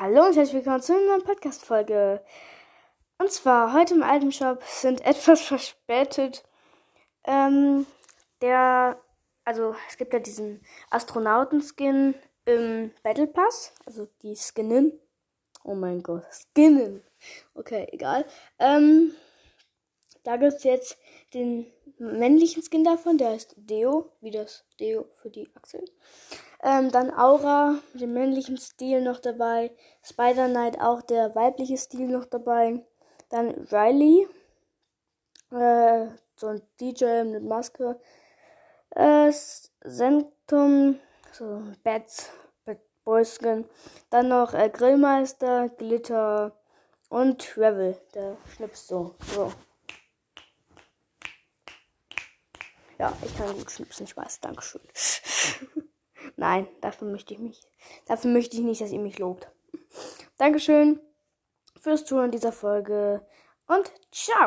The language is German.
Hallo und herzlich willkommen zu einer neuen Podcast-Folge. Und zwar heute im alten Shop sind etwas verspätet. Ähm, der, also es gibt ja diesen Astronauten-Skin im Battle Pass, also die Skinnen. Oh mein Gott, Skinnen. Okay, egal. Ähm, da gibt es jetzt den männlichen Skin davon, der heißt Deo, wie das Deo für die Achseln. Ähm, dann Aura dem männlichen Stil noch dabei. Spider Knight auch der weibliche Stil noch dabei. Dann Riley, äh, so ein DJ mit Maske. Äh, Sentum, so Bats, Bad Boy Skin. Dann noch äh, Grillmeister, Glitter und Revel, der schnipst so. so. Ja, ich kann gut schnipsen, ich weiß. Dankeschön. Nein, dafür möchte ich mich. Dafür möchte ich nicht, dass ihr mich lobt. Dankeschön fürs Zuhören dieser Folge und ciao!